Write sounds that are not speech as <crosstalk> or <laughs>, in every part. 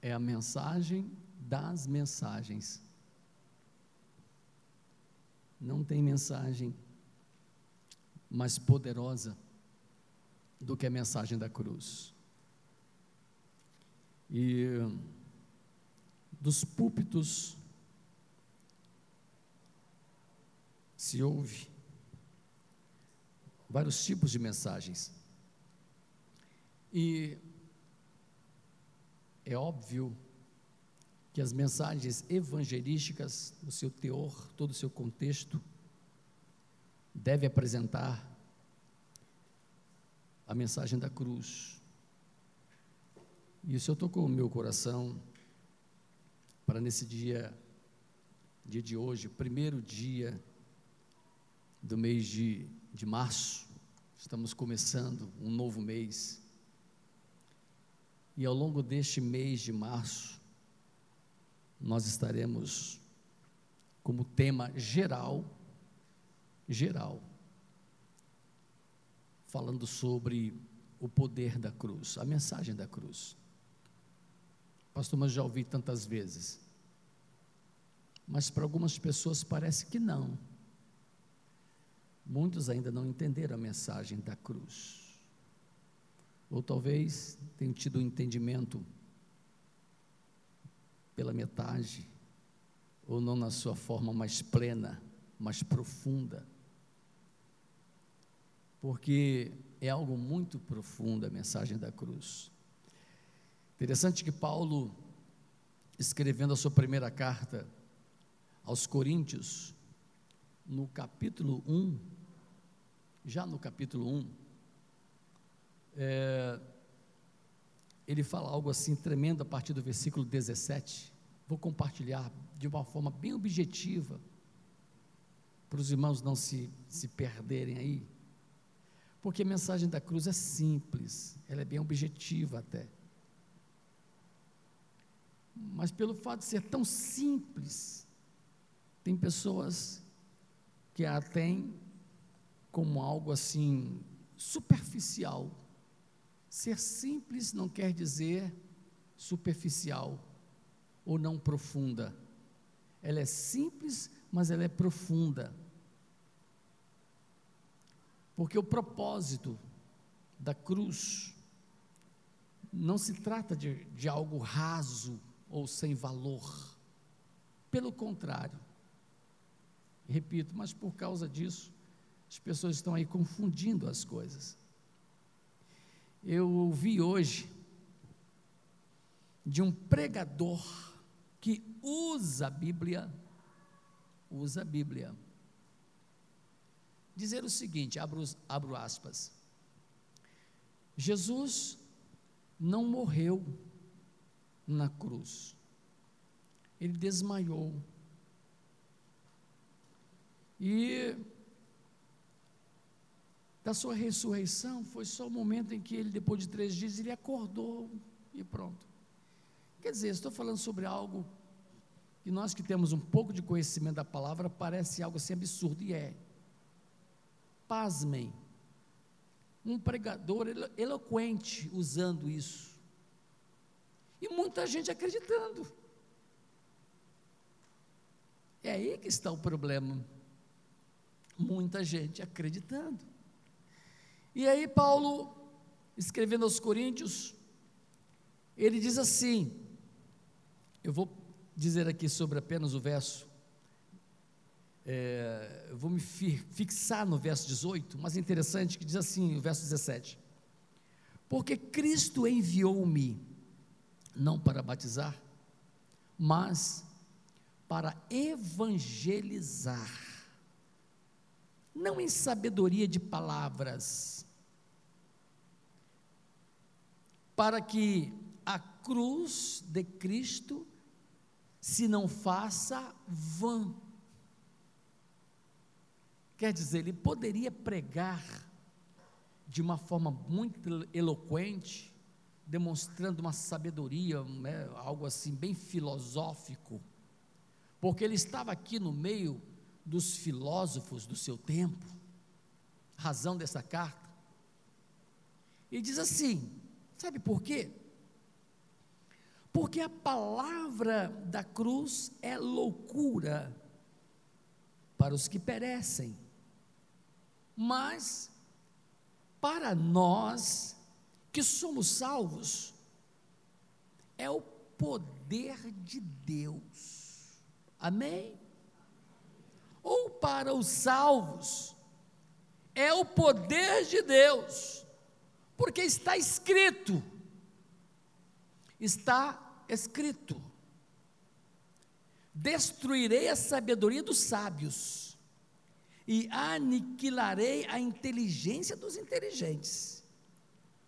é a mensagem das mensagens. Não tem mensagem mais poderosa do que a mensagem da cruz. E dos púlpitos se ouve vários tipos de mensagens. E é óbvio que as mensagens evangelísticas, no seu teor, todo o seu contexto, deve apresentar a mensagem da cruz. Isso eu estou com o meu coração para nesse dia, dia de hoje, primeiro dia do mês de, de março, estamos começando um novo mês. E ao longo deste mês de março, nós estaremos como tema geral, geral, falando sobre o poder da cruz, a mensagem da cruz. Pastor, mas já ouvi tantas vezes. Mas para algumas pessoas parece que não. Muitos ainda não entenderam a mensagem da cruz. Ou talvez tenham tido um entendimento pela metade, ou não na sua forma mais plena, mais profunda. Porque é algo muito profundo a mensagem da cruz. Interessante que Paulo, escrevendo a sua primeira carta aos Coríntios, no capítulo 1, já no capítulo 1, é, ele fala algo assim tremendo a partir do versículo 17. Vou compartilhar de uma forma bem objetiva, para os irmãos não se, se perderem aí. Porque a mensagem da cruz é simples, ela é bem objetiva até. Mas pelo fato de ser tão simples, tem pessoas que a têm como algo assim superficial. Ser simples não quer dizer superficial ou não profunda. Ela é simples, mas ela é profunda. Porque o propósito da cruz não se trata de, de algo raso ou sem valor. Pelo contrário, repito, mas por causa disso, as pessoas estão aí confundindo as coisas. Eu ouvi hoje de um pregador que usa a Bíblia, usa a Bíblia, dizer o seguinte: abro, abro aspas. Jesus não morreu na cruz, ele desmaiou. E da sua ressurreição foi só o momento em que ele, depois de três dias, ele acordou e pronto. Quer dizer, estou falando sobre algo que nós que temos um pouco de conhecimento da palavra parece algo assim absurdo, e é. Pasmem, um pregador eloquente usando isso, e muita gente acreditando. É aí que está o problema. Muita gente acreditando. E aí, Paulo, escrevendo aos Coríntios, ele diz assim: eu vou dizer aqui sobre apenas o verso, é, eu vou me fixar no verso 18, mas é interessante que diz assim, o verso 17: Porque Cristo enviou-me, não para batizar, mas para evangelizar, não em sabedoria de palavras, para que a cruz de Cristo se não faça vã. Quer dizer, ele poderia pregar de uma forma muito eloquente, demonstrando uma sabedoria, né, algo assim bem filosófico, porque ele estava aqui no meio dos filósofos do seu tempo, razão dessa carta. E diz assim: Sabe por quê? Porque a palavra da cruz é loucura para os que perecem, mas para nós que somos salvos, é o poder de Deus. Amém? Ou para os salvos, é o poder de Deus, porque está escrito, está escrito: destruirei a sabedoria dos sábios e aniquilarei a inteligência dos inteligentes.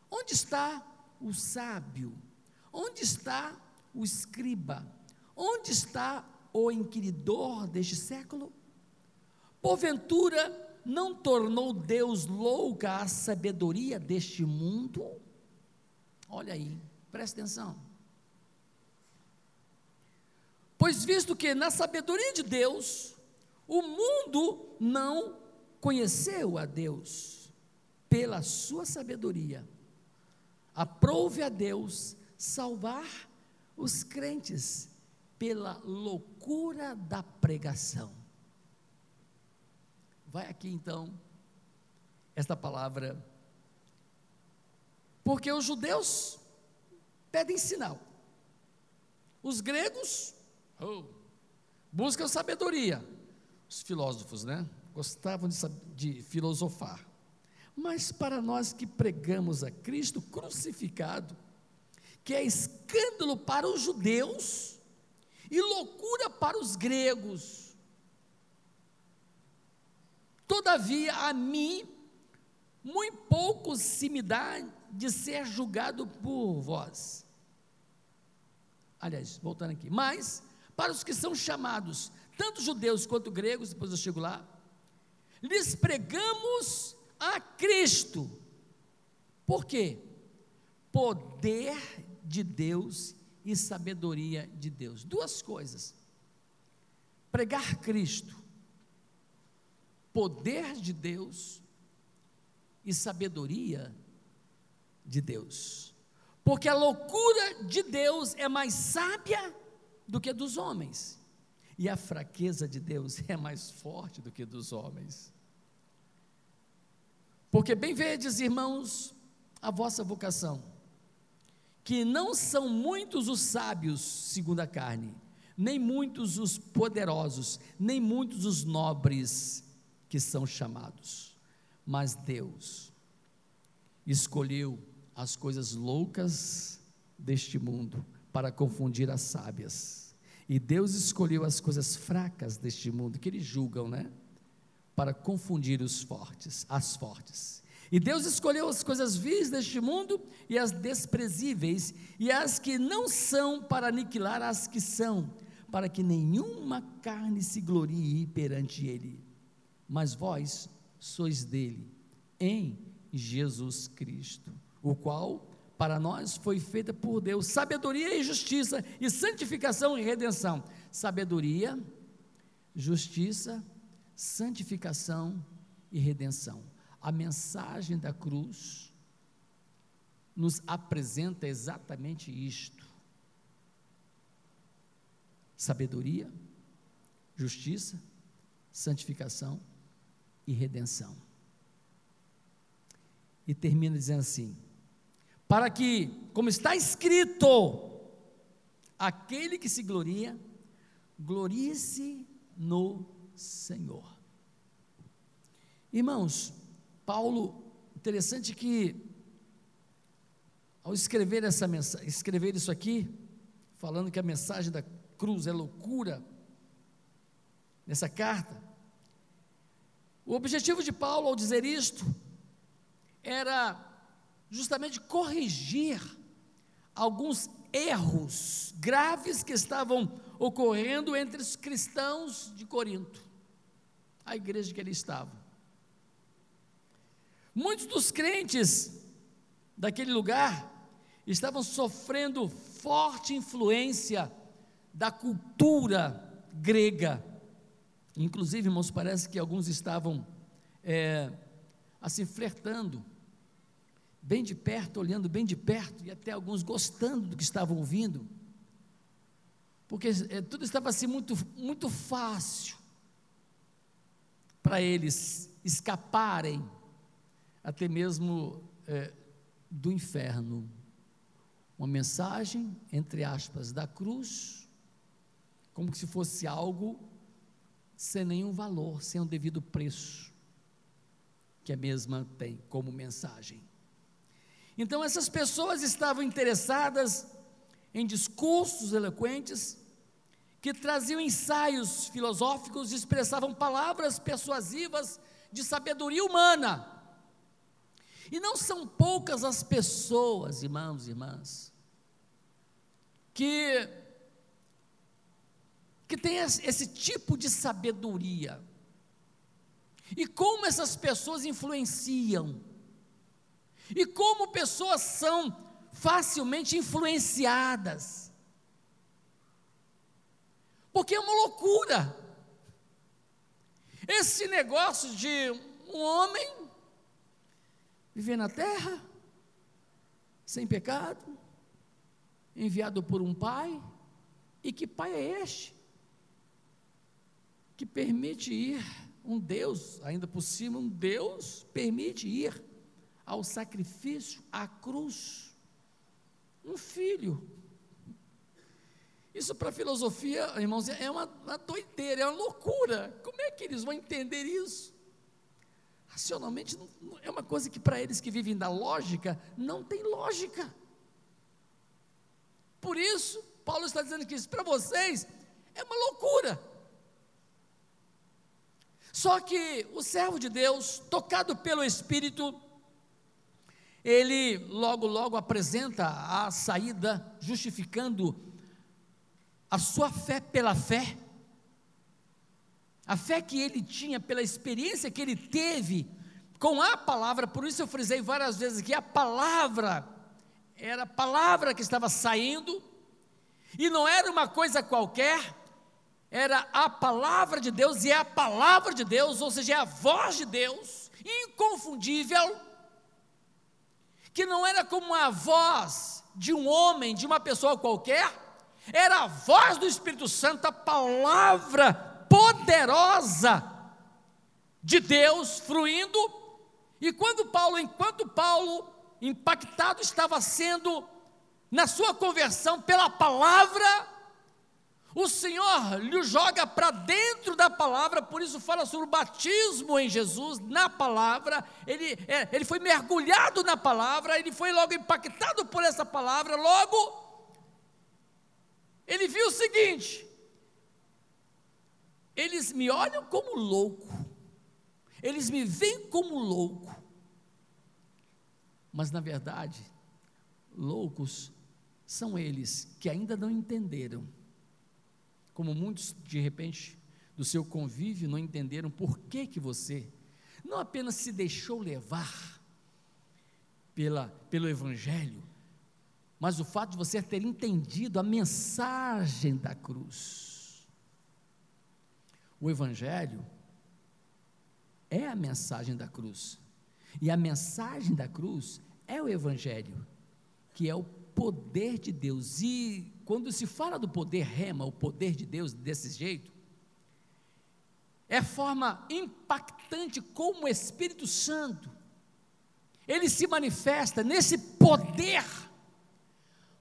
Onde está o sábio? Onde está o escriba? Onde está o inquiridor deste século? Porventura, não tornou Deus louca a sabedoria deste mundo? Olha aí, presta atenção. Pois visto que na sabedoria de Deus, o mundo não conheceu a Deus pela sua sabedoria. Aprove a Deus salvar os crentes pela loucura da pregação. Vai aqui então esta palavra. Porque os judeus pedem sinal. Os gregos oh, buscam sabedoria. Os filósofos, né? Gostavam de, de filosofar. Mas para nós que pregamos a Cristo crucificado, que é escândalo para os judeus e loucura para os gregos, todavia a mim, muito pouco se me dá de ser julgado por vós. Aliás, voltando aqui, mas para os que são chamados, tanto judeus quanto gregos, depois eu chego lá, lhes pregamos a Cristo. Por quê? Poder de Deus e sabedoria de Deus. Duas coisas. Pregar Cristo, poder de Deus e sabedoria de Deus. Porque a loucura de Deus é mais sábia do que dos homens, e a fraqueza de Deus é mais forte do que dos homens. Porque bem vedes, irmãos, a vossa vocação, que não são muitos os sábios segundo a carne, nem muitos os poderosos, nem muitos os nobres que são chamados, mas Deus escolheu as coisas loucas deste mundo para confundir as sábias. E Deus escolheu as coisas fracas deste mundo, que eles julgam, né? para confundir os fortes, as fortes. E Deus escolheu as coisas vis deste mundo e as desprezíveis e as que não são para aniquilar as que são, para que nenhuma carne se glorie perante ele. Mas vós sois dele, em Jesus Cristo, o qual para nós foi feita por Deus sabedoria e justiça, e santificação e redenção. Sabedoria, justiça santificação e redenção. A mensagem da cruz nos apresenta exatamente isto: sabedoria, justiça, santificação e redenção. E termina dizendo assim: para que, como está escrito, aquele que se gloria, glorie-se no Senhor. Irmãos, Paulo, interessante que ao escrever essa mensagem, escrever isso aqui, falando que a mensagem da cruz é loucura, nessa carta, o objetivo de Paulo ao dizer isto era justamente corrigir alguns erros graves que estavam ocorrendo entre os cristãos de Corinto a igreja que ele estava. Muitos dos crentes daquele lugar estavam sofrendo forte influência da cultura grega. Inclusive, irmãos, parece que alguns estavam é, assim flertando, bem de perto, olhando bem de perto, e até alguns gostando do que estavam ouvindo. porque é, tudo estava assim muito, muito fácil para eles escaparem até mesmo é, do inferno. Uma mensagem, entre aspas, da cruz, como se fosse algo sem nenhum valor, sem um devido preço, que a mesma tem como mensagem. Então, essas pessoas estavam interessadas em discursos eloquentes, que traziam ensaios filosóficos e expressavam palavras persuasivas de sabedoria humana. E não são poucas as pessoas, irmãos e irmãs, que que têm esse tipo de sabedoria. E como essas pessoas influenciam. E como pessoas são facilmente influenciadas. Porque é uma loucura. Esse negócio de um homem viver na terra, sem pecado, enviado por um pai, e que pai é este? Que permite ir, um Deus, ainda por cima, um Deus permite ir ao sacrifício, à cruz, um filho. Isso para a filosofia, irmãos, é uma, uma doideira, é uma loucura. Como é que eles vão entender isso? Racionalmente, não, é uma coisa que para eles que vivem da lógica, não tem lógica. Por isso, Paulo está dizendo que isso para vocês é uma loucura. Só que o servo de Deus, tocado pelo Espírito, ele logo, logo apresenta a saída, justificando a sua fé pela fé, a fé que ele tinha pela experiência que ele teve com a palavra, por isso eu frisei várias vezes que a palavra era a palavra que estava saindo, e não era uma coisa qualquer, era a palavra de Deus, e é a palavra de Deus, ou seja, é a voz de Deus, inconfundível, que não era como a voz de um homem, de uma pessoa qualquer, era a voz do Espírito Santo, a palavra poderosa de Deus fluindo. E quando Paulo, enquanto Paulo, impactado estava sendo na sua conversão pela palavra, o Senhor lhe joga para dentro da palavra, por isso fala sobre o batismo em Jesus, na palavra. Ele, é, ele foi mergulhado na palavra, ele foi logo impactado por essa palavra. Logo, ele viu o seguinte: eles me olham como louco, eles me veem como louco, mas na verdade, loucos são eles que ainda não entenderam como muitos de repente do seu convívio não entenderam por que que você não apenas se deixou levar pela, pelo evangelho, mas o fato de você ter entendido a mensagem da cruz. O evangelho é a mensagem da cruz. E a mensagem da cruz é o evangelho, que é o poder de Deus. E quando se fala do poder rema, o poder de Deus desse jeito, é forma impactante como o Espírito Santo, ele se manifesta nesse poder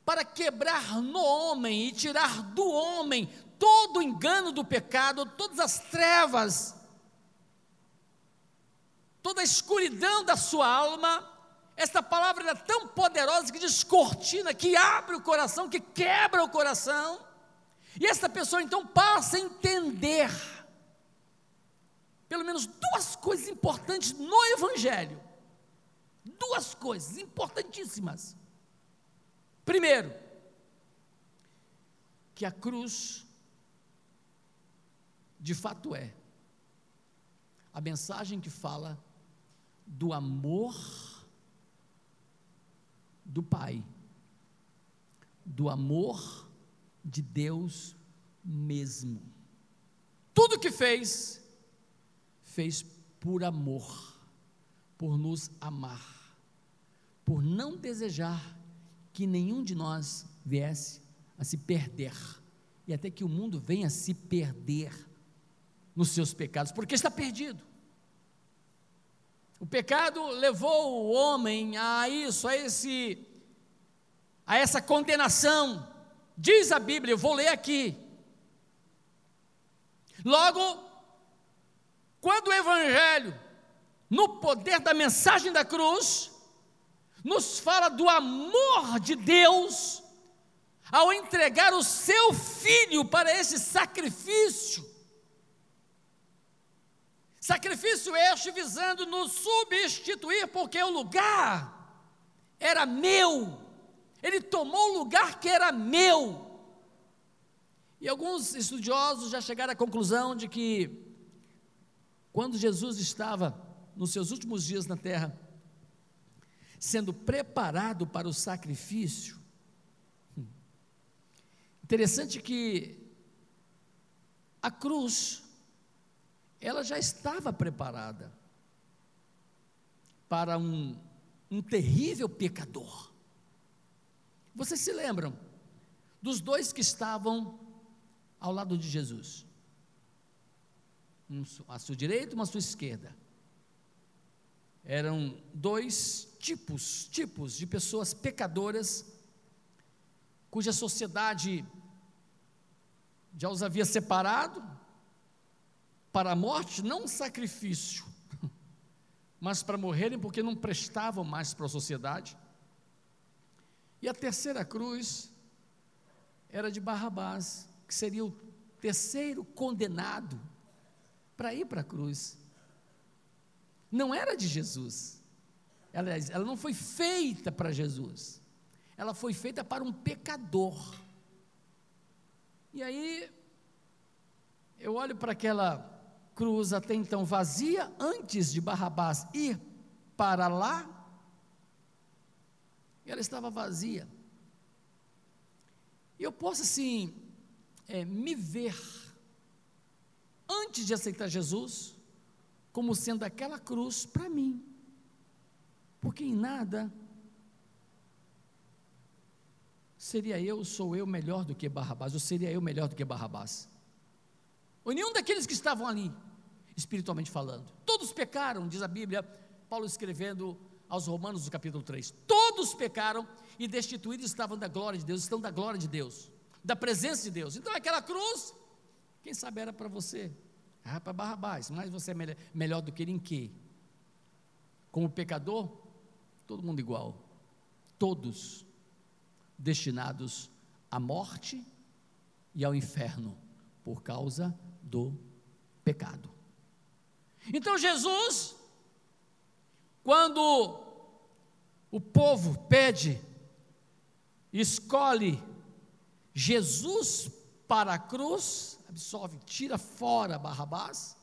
para quebrar no homem e tirar do homem todo o engano do pecado, todas as trevas, toda a escuridão da sua alma, esta palavra é tão poderosa que descortina, que abre o coração, que quebra o coração. E essa pessoa então passa a entender pelo menos duas coisas importantes no Evangelho. Duas coisas importantíssimas. Primeiro, que a cruz, de fato, é a mensagem que fala do amor do Pai, do amor de Deus mesmo. Tudo que fez, fez por amor, por nos amar, por não desejar que nenhum de nós viesse a se perder e até que o mundo venha a se perder nos seus pecados, porque está perdido. O pecado levou o homem a isso, a esse a essa condenação. Diz a Bíblia, eu vou ler aqui. Logo, quando o evangelho, no poder da mensagem da cruz, nos fala do amor de Deus ao entregar o seu filho para esse sacrifício. Sacrifício este visando nos substituir, porque o lugar era meu, ele tomou o lugar que era meu. E alguns estudiosos já chegaram à conclusão de que, quando Jesus estava nos seus últimos dias na terra, sendo preparado para o sacrifício. Interessante que a cruz, ela já estava preparada para um, um terrível pecador. Vocês se lembram dos dois que estavam ao lado de Jesus? Um à sua direita e uma à sua esquerda eram dois tipos, tipos de pessoas pecadoras, cuja sociedade já os havia separado para a morte, não um sacrifício, <laughs> mas para morrerem porque não prestavam mais para a sociedade. E a terceira cruz era de Barrabás, que seria o terceiro condenado para ir para a cruz não era de Jesus. Ela, ela não foi feita para Jesus. Ela foi feita para um pecador. E aí, eu olho para aquela cruz até então vazia, antes de Barrabás ir para lá, ela estava vazia. E eu posso assim, é, me ver, antes de aceitar Jesus, como sendo aquela cruz para mim, porque em nada seria eu, sou eu melhor do que Barrabás, ou seria eu melhor do que Barrabás. Ou nenhum daqueles que estavam ali, espiritualmente falando. Todos pecaram, diz a Bíblia, Paulo escrevendo aos Romanos, no capítulo 3. Todos pecaram e destituídos estavam da glória de Deus, estão da glória de Deus, da presença de Deus. Então aquela cruz, quem sabe era para você, ah, para Barrabás, mas você é melhor, melhor do que ele em quê? Como pecador, todo mundo igual. Todos destinados à morte e ao inferno por causa do pecado. Então Jesus, quando o povo pede, escolhe Jesus para a cruz, absolve, tira fora Barrabás.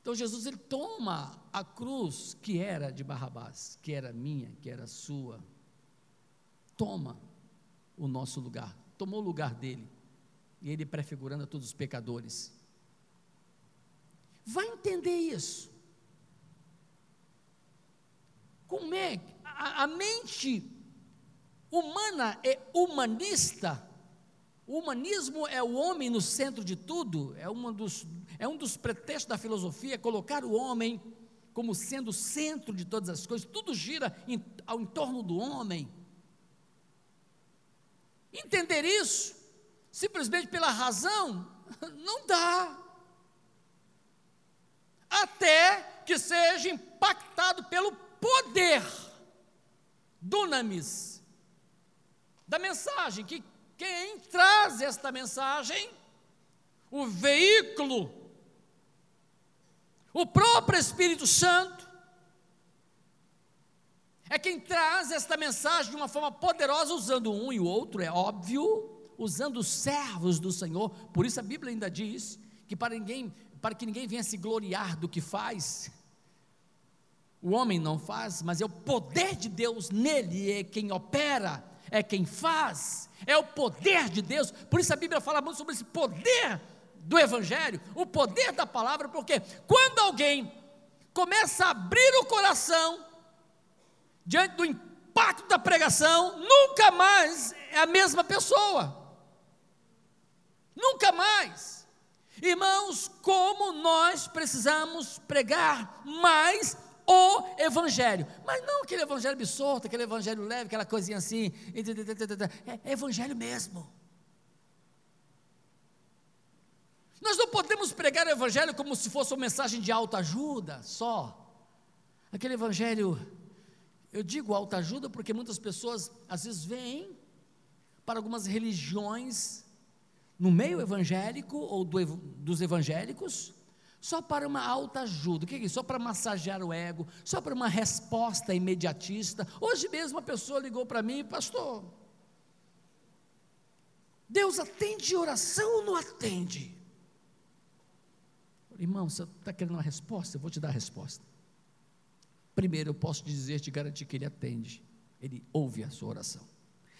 Então Jesus ele toma a cruz que era de Barrabás, que era minha, que era sua. Toma o nosso lugar, tomou o lugar dele. E ele prefigurando a todos os pecadores. Vai entender isso. Como é a, a mente humana é humanista o humanismo é o homem no centro de tudo, é, uma dos, é um dos pretextos da filosofia, colocar o homem como sendo o centro de todas as coisas, tudo gira em, ao entorno do homem. Entender isso, simplesmente pela razão, <laughs> não dá. Até que seja impactado pelo poder, dunamis, da mensagem que quem traz esta mensagem? O veículo, o próprio Espírito Santo, é quem traz esta mensagem de uma forma poderosa, usando um e o outro, é óbvio, usando os servos do Senhor. Por isso a Bíblia ainda diz que para ninguém, para que ninguém venha se gloriar do que faz, o homem não faz, mas é o poder de Deus nele é quem opera é quem faz, é o poder de Deus. Por isso a Bíblia fala muito sobre esse poder do Evangelho, o poder da palavra, porque quando alguém começa a abrir o coração diante do impacto da pregação, nunca mais é a mesma pessoa. nunca mais. Irmãos, como nós precisamos pregar mais o Evangelho, mas não aquele Evangelho absorto, aquele Evangelho leve, aquela coisinha assim, é Evangelho mesmo. Nós não podemos pregar o Evangelho como se fosse uma mensagem de autoajuda só. Aquele Evangelho, eu digo autoajuda porque muitas pessoas às vezes vêm para algumas religiões no meio evangélico ou do, dos evangélicos só para uma autoajuda. O que é isso? Só para massagear o ego, só para uma resposta imediatista. Hoje mesmo uma pessoa ligou para mim, pastor. Deus atende oração ou não atende? Irmão, você está querendo uma resposta? Eu vou te dar a resposta. Primeiro, eu posso dizer, te garantir que Ele atende. Ele ouve a sua oração.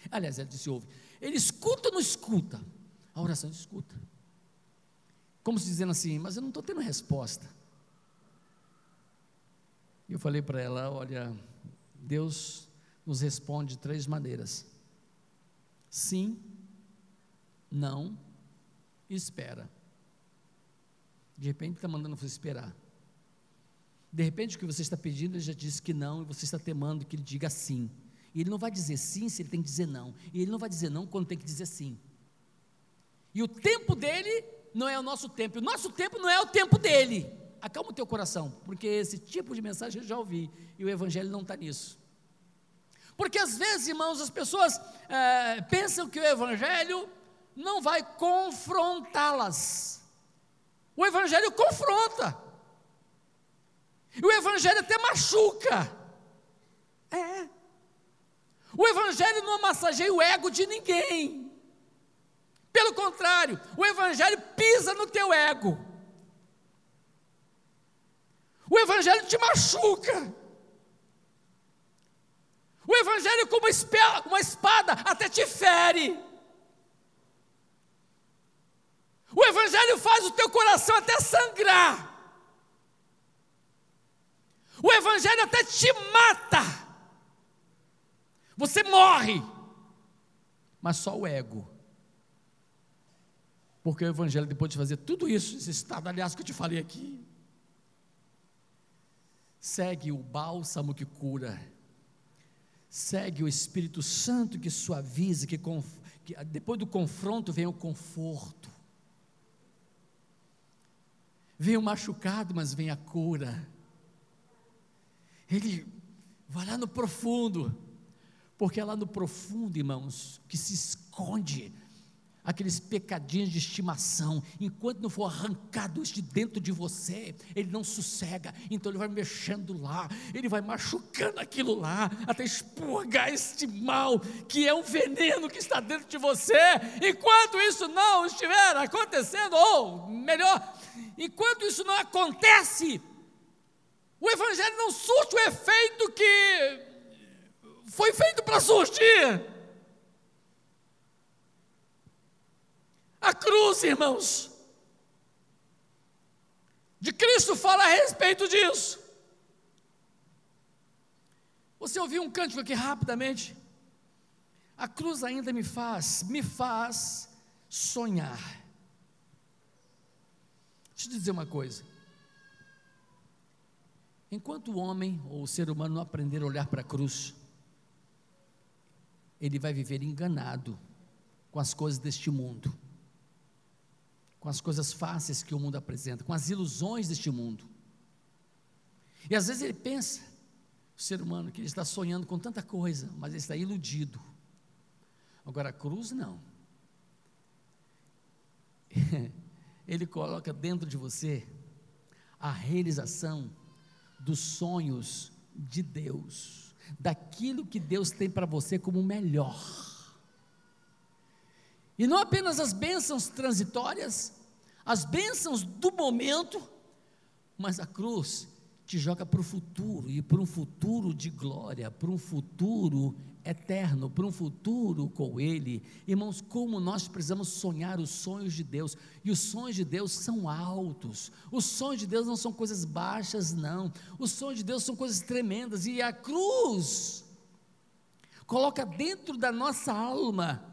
Aliás, ele disse ouve. Ele escuta ou não escuta? A oração escuta. Como se dizendo assim, mas eu não estou tendo resposta. E eu falei para ela: olha, Deus nos responde de três maneiras: sim, não espera. De repente está mandando você esperar. De repente o que você está pedindo, ele já disse que não, e você está temando que ele diga sim. E ele não vai dizer sim se ele tem que dizer não. E ele não vai dizer não quando tem que dizer sim. E o tempo dele não é o nosso tempo. O nosso tempo não é o tempo dele. Acalma o teu coração, porque esse tipo de mensagem eu já ouvi. E o evangelho não está nisso. Porque às vezes, irmãos, as pessoas é, pensam que o evangelho não vai confrontá-las. O Evangelho confronta. O Evangelho até machuca. É. O Evangelho não massageia o ego de ninguém. Pelo contrário, o Evangelho pisa no teu ego. O Evangelho te machuca. O Evangelho, como uma espada, até te fere. O Evangelho faz o teu coração até sangrar. O Evangelho até te mata. Você morre. Mas só o ego. Porque o Evangelho, depois de fazer tudo isso, esse estado, aliás, que eu te falei aqui, segue o bálsamo que cura, segue o Espírito Santo que suaviza, que, que depois do confronto vem o conforto. Vem o machucado, mas vem a cura. Ele vai lá no profundo, porque é lá no profundo, irmãos, que se esconde aqueles pecadinhos de estimação, enquanto não for arrancados de dentro de você, ele não sossega, então ele vai mexendo lá, ele vai machucando aquilo lá, até expurgar este mal, que é um veneno que está dentro de você, enquanto isso não estiver acontecendo, ou melhor, enquanto isso não acontece, o Evangelho não surte o efeito que foi feito para surtir. A cruz, irmãos, de Cristo fala a respeito disso. Você ouviu um cântico aqui rapidamente? A cruz ainda me faz, me faz sonhar. Deixa eu te dizer uma coisa. Enquanto o homem ou o ser humano não aprender a olhar para a cruz, ele vai viver enganado com as coisas deste mundo com as coisas fáceis que o mundo apresenta, com as ilusões deste mundo. E às vezes ele pensa, o ser humano, que ele está sonhando com tanta coisa, mas ele está iludido. Agora a cruz não. <laughs> ele coloca dentro de você a realização dos sonhos de Deus, daquilo que Deus tem para você como melhor. E não apenas as bênçãos transitórias, as bênçãos do momento, mas a cruz te joga para o futuro, e para um futuro de glória, para um futuro eterno, para um futuro com Ele. Irmãos, como nós precisamos sonhar os sonhos de Deus, e os sonhos de Deus são altos, os sonhos de Deus não são coisas baixas, não, os sonhos de Deus são coisas tremendas, e a cruz coloca dentro da nossa alma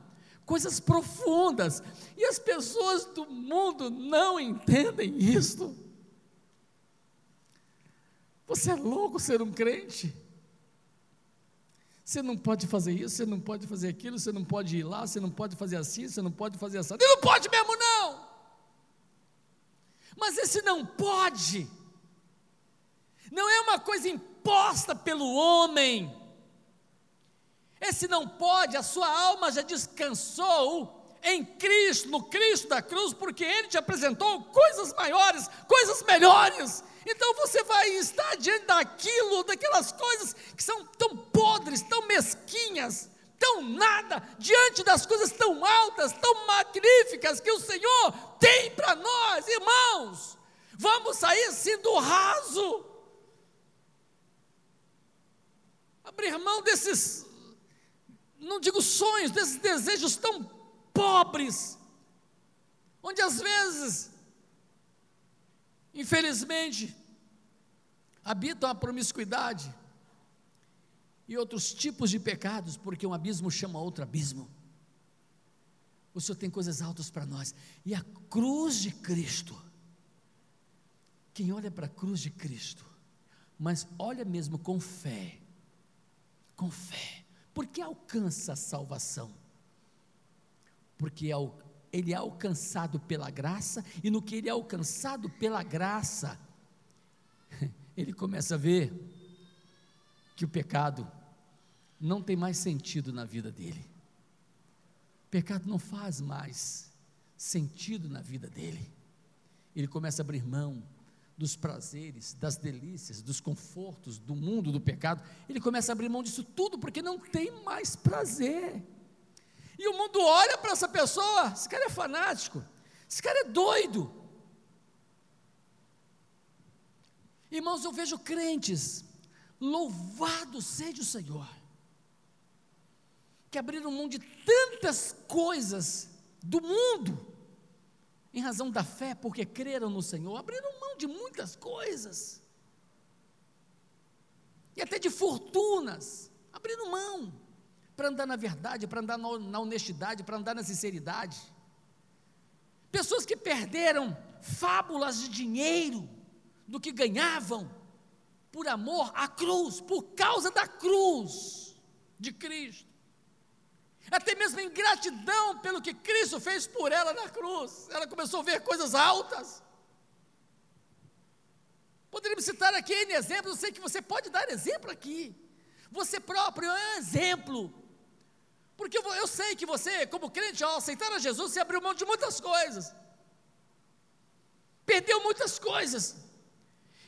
coisas profundas, e as pessoas do mundo não entendem isso. Você é louco ser um crente? Você não pode fazer isso, você não pode fazer aquilo, você não pode ir lá, você não pode fazer assim, você não pode fazer assim. Não pode mesmo, não. Mas esse não pode, não é uma coisa imposta pelo homem. Esse não pode, a sua alma já descansou em Cristo, no Cristo da cruz, porque Ele te apresentou coisas maiores, coisas melhores. Então você vai estar diante daquilo, daquelas coisas que são tão podres, tão mesquinhas, tão nada, diante das coisas tão altas, tão magníficas que o Senhor tem para nós, irmãos. Vamos sair sim do raso, abrir mão desses, não digo sonhos, desses desejos tão pobres, onde às vezes infelizmente, habitam a promiscuidade e outros tipos de pecados, porque um abismo chama outro abismo. O Senhor tem coisas altas para nós, e a cruz de Cristo, quem olha para a cruz de Cristo, mas olha mesmo com fé, com fé, porque alcança a salvação, porque ao ele é alcançado pela graça, e no que ele é alcançado pela graça, <laughs> ele começa a ver que o pecado não tem mais sentido na vida dele. O pecado não faz mais sentido na vida dele. Ele começa a abrir mão dos prazeres, das delícias, dos confortos do mundo do pecado. Ele começa a abrir mão disso tudo porque não tem mais prazer. E o mundo olha para essa pessoa, esse cara é fanático, esse cara é doido. Irmãos, eu vejo crentes, louvado seja o Senhor, que abriram mão de tantas coisas do mundo, em razão da fé, porque creram no Senhor, abriram mão de muitas coisas, e até de fortunas, abriram mão para andar na verdade, para andar na honestidade, para andar na sinceridade. Pessoas que perderam fábulas de dinheiro do que ganhavam por amor à cruz, por causa da cruz de Cristo. Até mesmo em gratidão pelo que Cristo fez por ela na cruz. Ela começou a ver coisas altas. Poderíamos citar aqui N exemplos, eu sei que você pode dar exemplo aqui. Você próprio é um exemplo porque eu, eu sei que você, como crente, ao aceitar a Jesus, você abriu mão de muitas coisas. Perdeu muitas coisas.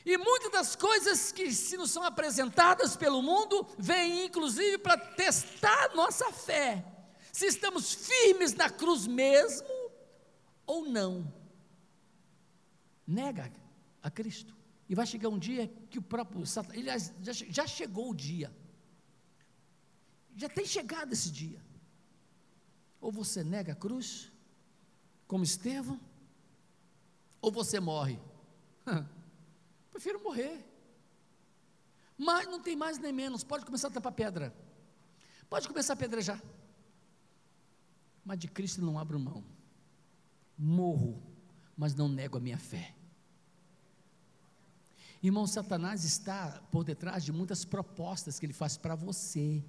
E muitas das coisas que se nos são apresentadas pelo mundo vêm inclusive para testar nossa fé. Se estamos firmes na cruz mesmo ou não. Nega a Cristo. E vai chegar um dia que o próprio Satanás, já, já chegou o dia já tem chegado esse dia. Ou você nega a cruz, como Estevão, ou você morre. <laughs> Prefiro morrer. Mas não tem mais nem menos, pode começar a tapar pedra. Pode começar a pedrejar. Mas de Cristo não abro mão. Morro, mas não nego a minha fé. Irmão, Satanás está por detrás de muitas propostas que ele faz para você.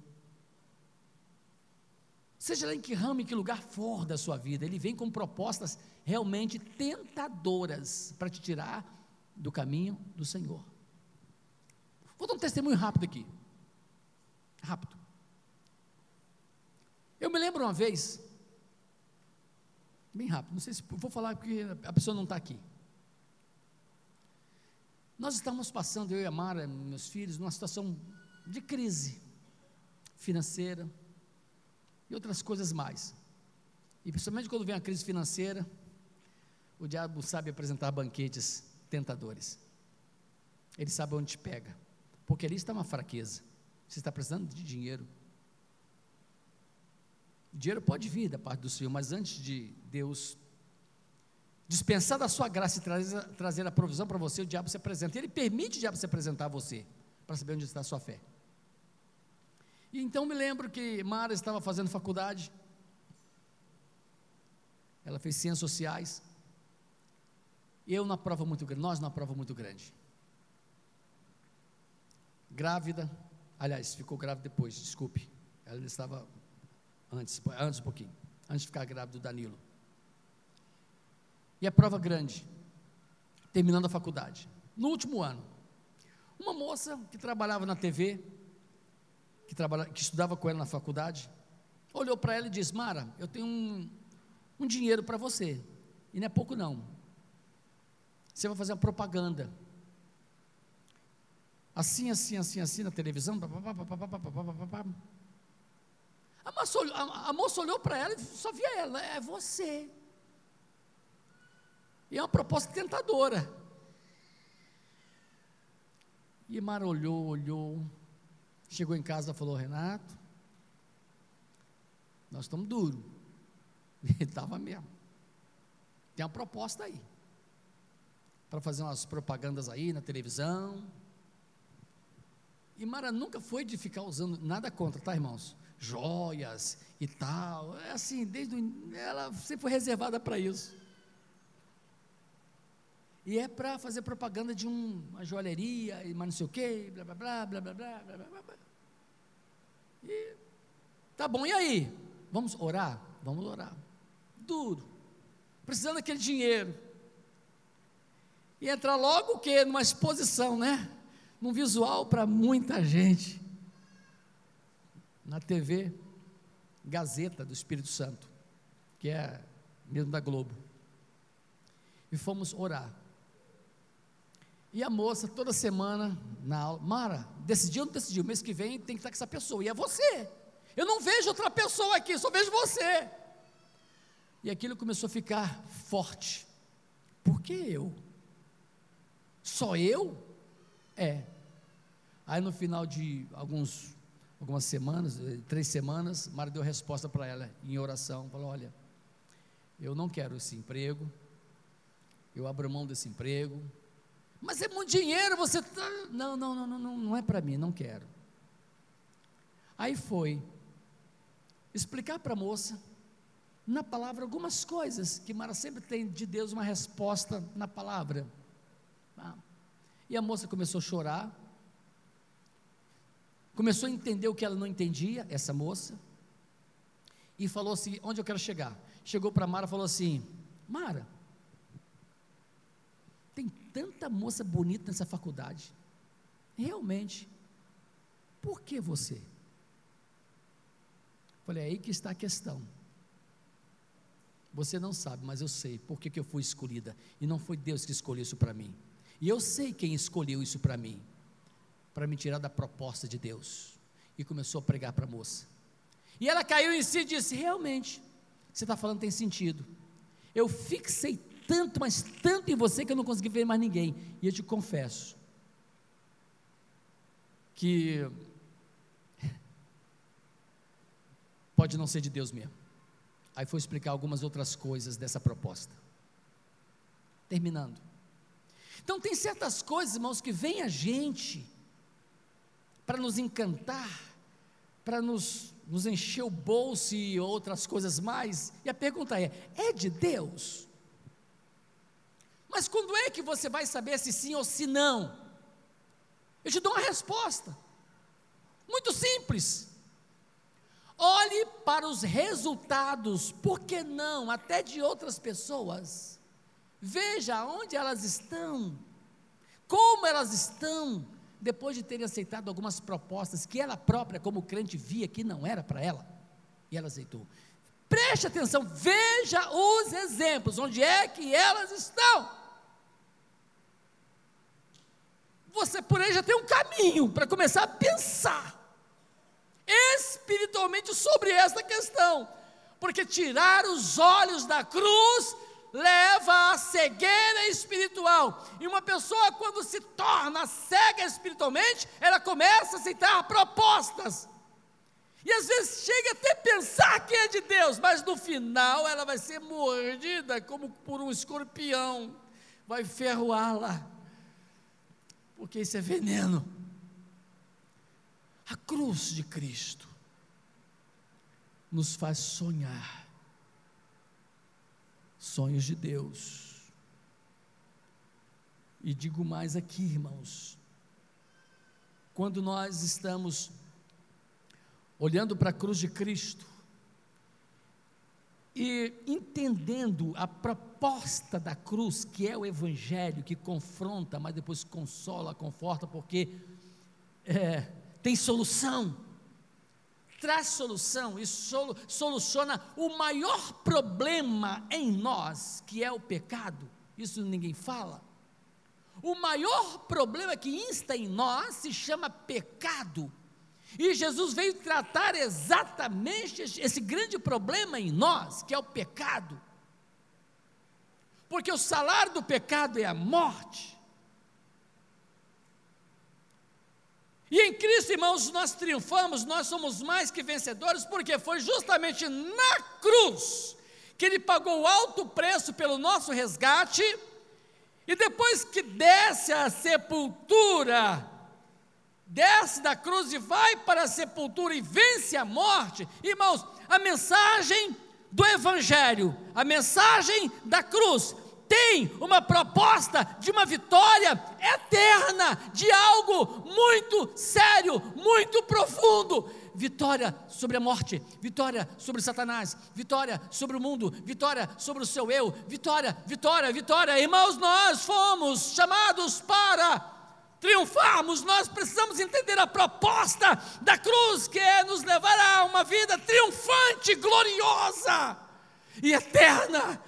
Seja lá em que ramo, em que lugar for da sua vida, ele vem com propostas realmente tentadoras para te tirar do caminho do Senhor. Vou dar um testemunho rápido aqui. Rápido. Eu me lembro uma vez, bem rápido, não sei se vou falar porque a pessoa não está aqui. Nós estávamos passando, eu e a Mara, meus filhos, numa situação de crise financeira e outras coisas mais. E principalmente quando vem a crise financeira, o diabo sabe apresentar banquetes tentadores. Ele sabe onde te pega, porque ali está uma fraqueza. Você está precisando de dinheiro. O dinheiro pode vir da parte do Senhor, mas antes de Deus dispensar da sua graça e trazer, trazer a provisão para você, o diabo se apresenta. Ele permite o diabo se apresentar a você, para saber onde está a sua fé. E então me lembro que Mara estava fazendo faculdade. ela fez ciências sociais. Eu na prova muito grande, nós na prova muito grande. Grávida, aliás, ficou grávida depois, desculpe. Ela estava antes, antes um pouquinho, antes de ficar grávida do Danilo. E a prova grande, terminando a faculdade. No último ano, uma moça que trabalhava na TV, que, trabalha, que estudava com ela na faculdade, olhou para ela e disse: Mara, eu tenho um, um dinheiro para você, e não é pouco não. Você vai fazer uma propaganda. Assim, assim, assim, assim na televisão. A moça olhou, a, a moça olhou para ela e só via ela, é você. E é uma proposta tentadora. E Mara olhou, olhou, chegou em casa e falou: Renato, nós estamos duros. <laughs> Ele estava mesmo. Tem uma proposta aí. Para fazer umas propagandas aí na televisão. E Mara nunca foi de ficar usando nada contra, tá, irmãos? Joias e tal. É assim, desde o, ela sempre foi reservada para isso. E é para fazer propaganda de um, uma joalheria, e mas não sei o quê, blá blá blá blá blá blá blá blá blá. E tá bom, e aí? Vamos orar? Vamos orar. Duro. Precisando daquele dinheiro. E entrar logo o quê? Numa exposição, né? Num visual para muita gente. Na TV Gazeta do Espírito Santo, que é mesmo da Globo. E fomos orar. E a moça, toda semana, na aula, Mara, decidiu ou não decidiu? Mês que vem tem que estar com essa pessoa. E é você. Eu não vejo outra pessoa aqui, só vejo você. E aquilo começou a ficar forte. Por que eu? Só eu? É. Aí no final de alguns, algumas semanas, eh, três semanas, Mara deu resposta para ela em oração. Falou: Olha, eu não quero esse emprego, eu abro mão desse emprego, mas é muito dinheiro, você tá... não, não, não, não, não é para mim, não quero. Aí foi explicar para a moça na palavra algumas coisas que Mara sempre tem de Deus uma resposta na palavra. Tá? E a moça começou a chorar, começou a entender o que ela não entendia, essa moça, e falou assim: onde eu quero chegar? Chegou para Mara e falou assim: Mara, tem tanta moça bonita nessa faculdade. Realmente. Por que você? Falei, é aí que está a questão. Você não sabe, mas eu sei por que, que eu fui escolhida. E não foi Deus que escolheu isso para mim. E eu sei quem escolheu isso para mim. Para me tirar da proposta de Deus. E começou a pregar para a moça. E ela caiu em si e disse: Realmente, você está falando tem sentido. Eu fixei tanto, mas tanto em você que eu não consegui ver mais ninguém. E eu te confesso que <laughs> pode não ser de Deus mesmo. Aí foi explicar algumas outras coisas dessa proposta. Terminando. Então tem certas coisas, irmãos, que vem a gente para nos encantar, para nos, nos encher o bolso e outras coisas mais. E a pergunta é: é de Deus? Mas quando é que você vai saber se sim ou se não? Eu te dou uma resposta. Muito simples. Olhe para os resultados, por que não, até de outras pessoas. Veja onde elas estão, como elas estão, depois de terem aceitado algumas propostas que ela própria, como crente, via que não era para ela, e ela aceitou. Preste atenção, veja os exemplos, onde é que elas estão. você por aí já tem um caminho para começar a pensar espiritualmente sobre essa questão, porque tirar os olhos da cruz leva à cegueira espiritual. E uma pessoa, quando se torna cega espiritualmente, ela começa a aceitar propostas. E às vezes chega até a pensar que é de Deus, mas no final ela vai ser mordida como por um escorpião, vai ferroá-la porque isso é veneno. A cruz de Cristo nos faz sonhar. Sonhos de Deus. E digo mais aqui, irmãos, quando nós estamos olhando para a cruz de Cristo e entendendo a proposta da cruz, que é o Evangelho, que confronta, mas depois consola, conforta, porque é, tem solução, traz solução e solu, soluciona o maior problema em nós, que é o pecado. Isso ninguém fala. O maior problema que insta em nós se chama pecado. E Jesus veio tratar exatamente esse grande problema em nós, que é o pecado. Porque o salário do pecado é a morte. E em Cristo, irmãos, nós triunfamos, nós somos mais que vencedores, porque foi justamente na cruz que Ele pagou alto preço pelo nosso resgate, e depois que desce à sepultura, desce da cruz e vai para a sepultura e vence a morte, irmãos, a mensagem do Evangelho, a mensagem da cruz, tem uma proposta de uma vitória eterna, de algo muito sério, muito profundo. Vitória sobre a morte, vitória sobre Satanás, vitória sobre o mundo, vitória sobre o seu eu, vitória, vitória, vitória. Irmãos, nós fomos chamados para triunfarmos, nós precisamos entender a proposta da cruz, que é nos levar a uma vida triunfante, gloriosa e eterna.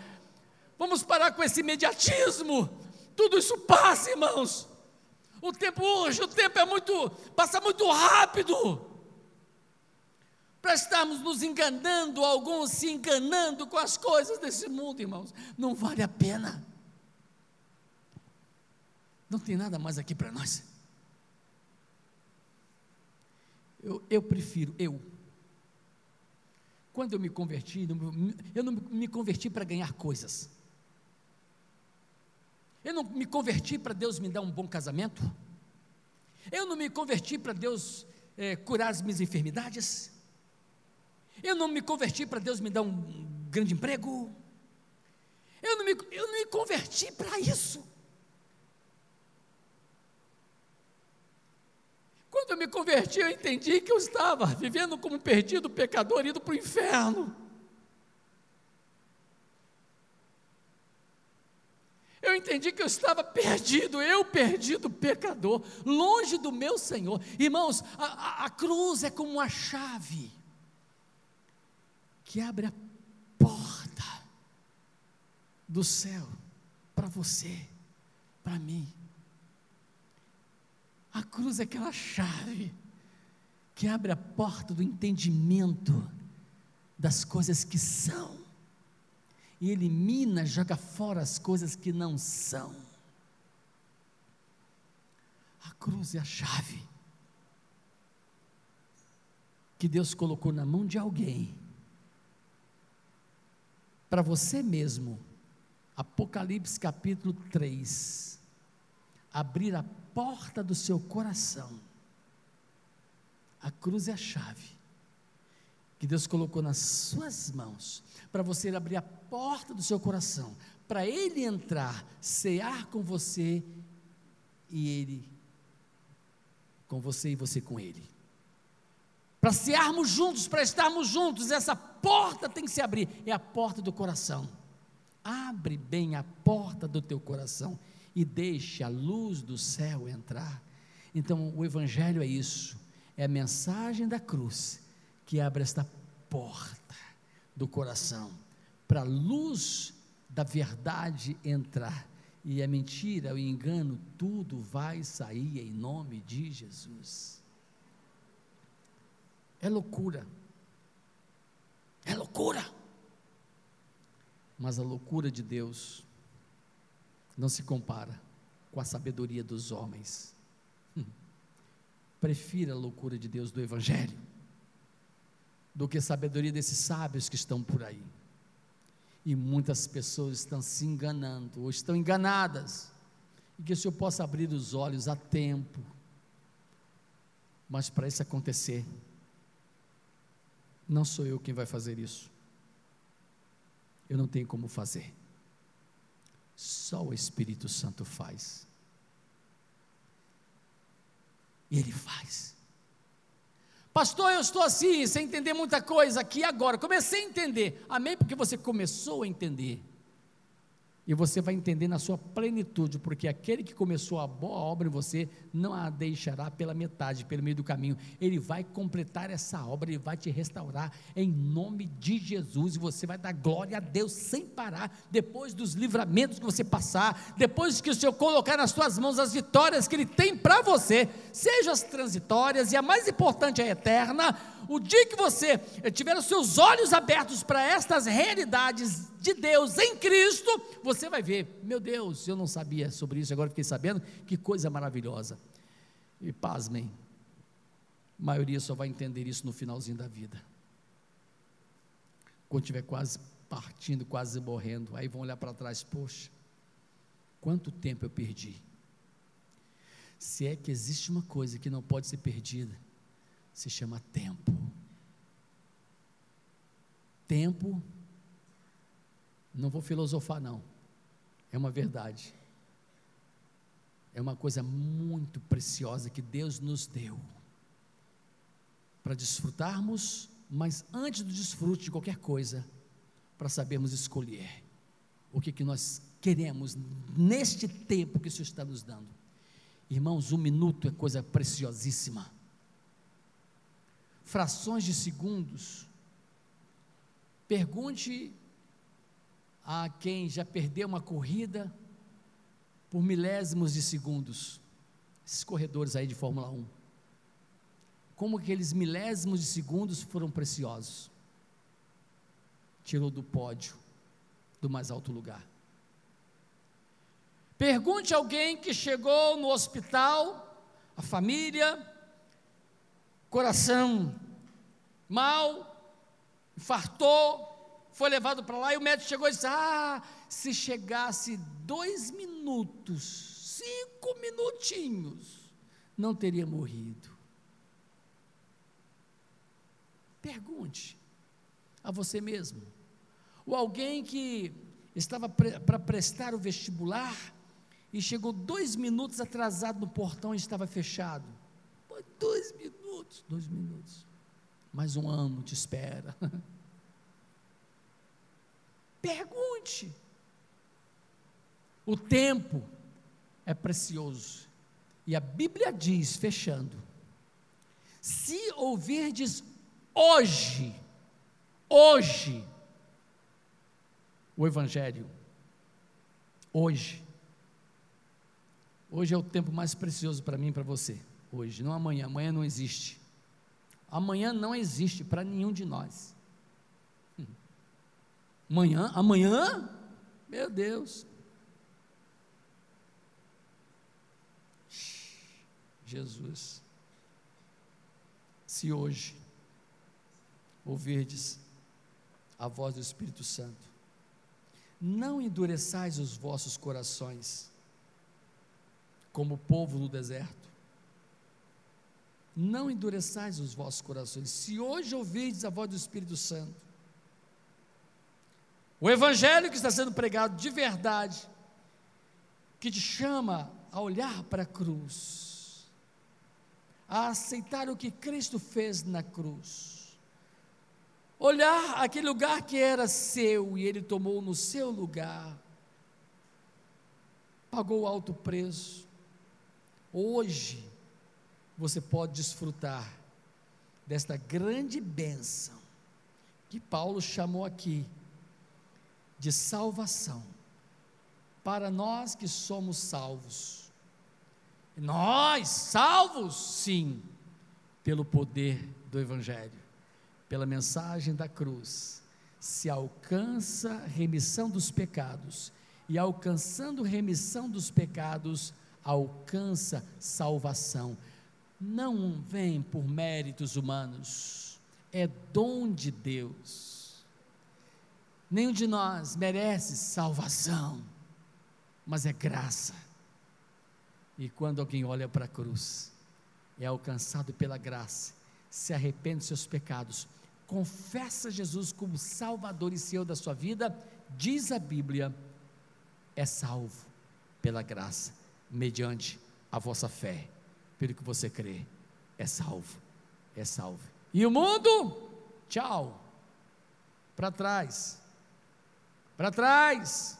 Vamos parar com esse imediatismo. Tudo isso passa, irmãos. O tempo hoje, o tempo é muito, passa muito rápido. Para estarmos nos enganando, alguns se enganando com as coisas desse mundo, irmãos, não vale a pena. Não tem nada mais aqui para nós. Eu, eu prefiro, eu. Quando eu me converti, eu não me converti para ganhar coisas. Eu não me converti para Deus me dar um bom casamento. Eu não me converti para Deus é, curar as minhas enfermidades. Eu não me converti para Deus me dar um grande emprego. Eu não me, eu não me converti para isso. Quando eu me converti, eu entendi que eu estava vivendo como perdido pecador, indo para o inferno. Eu entendi que eu estava perdido, eu perdido, pecador, longe do meu Senhor. Irmãos, a, a, a cruz é como uma chave que abre a porta do céu para você, para mim. A cruz é aquela chave que abre a porta do entendimento das coisas que são e elimina, joga fora as coisas que não são. A cruz é a chave que Deus colocou na mão de alguém para você mesmo. Apocalipse capítulo 3. Abrir a porta do seu coração. A cruz é a chave que Deus colocou nas suas mãos, para você abrir a porta do seu coração, para Ele entrar, cear com você e Ele com você e você com Ele. Para cearmos juntos, para estarmos juntos, essa porta tem que se abrir, é a porta do coração. Abre bem a porta do teu coração e deixe a luz do céu entrar. Então, o Evangelho é isso, é a mensagem da cruz que abre esta porta do coração para a luz da verdade entrar e a mentira, o engano, tudo vai sair em nome de Jesus. É loucura. É loucura. Mas a loucura de Deus não se compara com a sabedoria dos homens. Hum. Prefira a loucura de Deus do Evangelho do que a sabedoria desses sábios que estão por aí. E muitas pessoas estão se enganando, ou estão enganadas, e que o Senhor possa abrir os olhos a tempo. Mas para isso acontecer, não sou eu quem vai fazer isso. Eu não tenho como fazer. Só o Espírito Santo faz. E Ele faz. Pastor, eu estou assim, sem entender muita coisa aqui agora. Comecei a entender. Amém? Porque você começou a entender. E você vai entender na sua plenitude, porque aquele que começou a boa obra em você não a deixará pela metade, pelo meio do caminho. Ele vai completar essa obra, ele vai te restaurar em nome de Jesus. E você vai dar glória a Deus sem parar, depois dos livramentos que você passar, depois que o Senhor colocar nas suas mãos as vitórias que Ele tem para você, sejam as transitórias e a mais importante, a eterna o dia que você tiver os seus olhos abertos para estas realidades de Deus em Cristo, você vai ver, meu Deus, eu não sabia sobre isso, agora fiquei sabendo, que coisa maravilhosa. E pasmem, a maioria só vai entender isso no finalzinho da vida. Quando estiver quase partindo, quase morrendo, aí vão olhar para trás, poxa, quanto tempo eu perdi. Se é que existe uma coisa que não pode ser perdida, se chama tempo. Tempo, não vou filosofar, não, é uma verdade, é uma coisa muito preciosa que Deus nos deu para desfrutarmos, mas antes do desfrute de qualquer coisa, para sabermos escolher o que, que nós queremos neste tempo que o Senhor está nos dando. Irmãos, um minuto é coisa preciosíssima frações de segundos. Pergunte a quem já perdeu uma corrida por milésimos de segundos, esses corredores aí de Fórmula 1. Como aqueles milésimos de segundos foram preciosos. Tirou do pódio, do mais alto lugar. Pergunte a alguém que chegou no hospital, a família, coração mal, infartou, foi levado para lá e o médico chegou e disse: Ah, se chegasse dois minutos, cinco minutinhos, não teria morrido. Pergunte a você mesmo, ou alguém que estava para prestar o vestibular e chegou dois minutos atrasado no portão e estava fechado. Dois minutos minutos, dois minutos. Mais um ano te espera. <laughs> Pergunte. O tempo é precioso. E a Bíblia diz, fechando: se ouvirdes hoje, hoje, o Evangelho, hoje, hoje é o tempo mais precioso para mim e para você hoje, não amanhã. Amanhã não existe. Amanhã não existe para nenhum de nós. Amanhã, amanhã, meu Deus. Jesus, se hoje ouvirdes a voz do Espírito Santo, não endureçais os vossos corações, como o povo no deserto, não endureçais os vossos corações. Se hoje ouvirdes a voz do Espírito Santo, o Evangelho que está sendo pregado de verdade, que te chama a olhar para a cruz, a aceitar o que Cristo fez na cruz, olhar aquele lugar que era seu e Ele tomou no seu lugar, pagou o alto preço. Hoje, você pode desfrutar desta grande bênção que Paulo chamou aqui de salvação para nós que somos salvos. Nós, salvos, sim, pelo poder do Evangelho, pela mensagem da cruz, se alcança remissão dos pecados, e alcançando remissão dos pecados, alcança salvação não vem por méritos humanos, é dom de Deus. Nenhum de nós merece salvação, mas é graça. E quando alguém olha para a cruz, é alcançado pela graça, se arrepende dos seus pecados, confessa Jesus como Salvador e Senhor da sua vida, diz a Bíblia é salvo pela graça, mediante a vossa fé, pelo que você crê, é salvo, é salvo. E o mundo, tchau, para trás, para trás,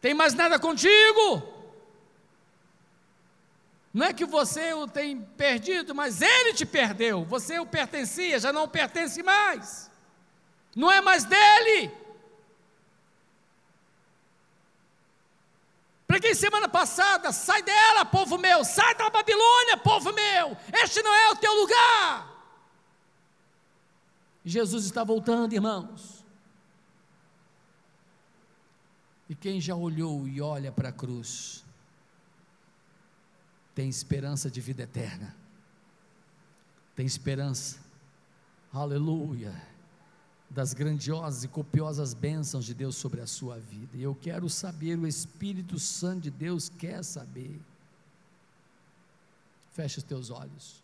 tem mais nada contigo. Não é que você o tem perdido, mas ele te perdeu. Você o pertencia, já não pertence mais. Não é mais dele. Preguei semana passada, sai dela, povo meu, sai da Babilônia, povo meu, este não é o teu lugar. Jesus está voltando, irmãos. E quem já olhou e olha para a cruz, tem esperança de vida eterna, tem esperança, aleluia, das grandiosas e copiosas bênçãos de Deus sobre a sua vida. E eu quero saber, o Espírito Santo de Deus quer saber. Feche os teus olhos.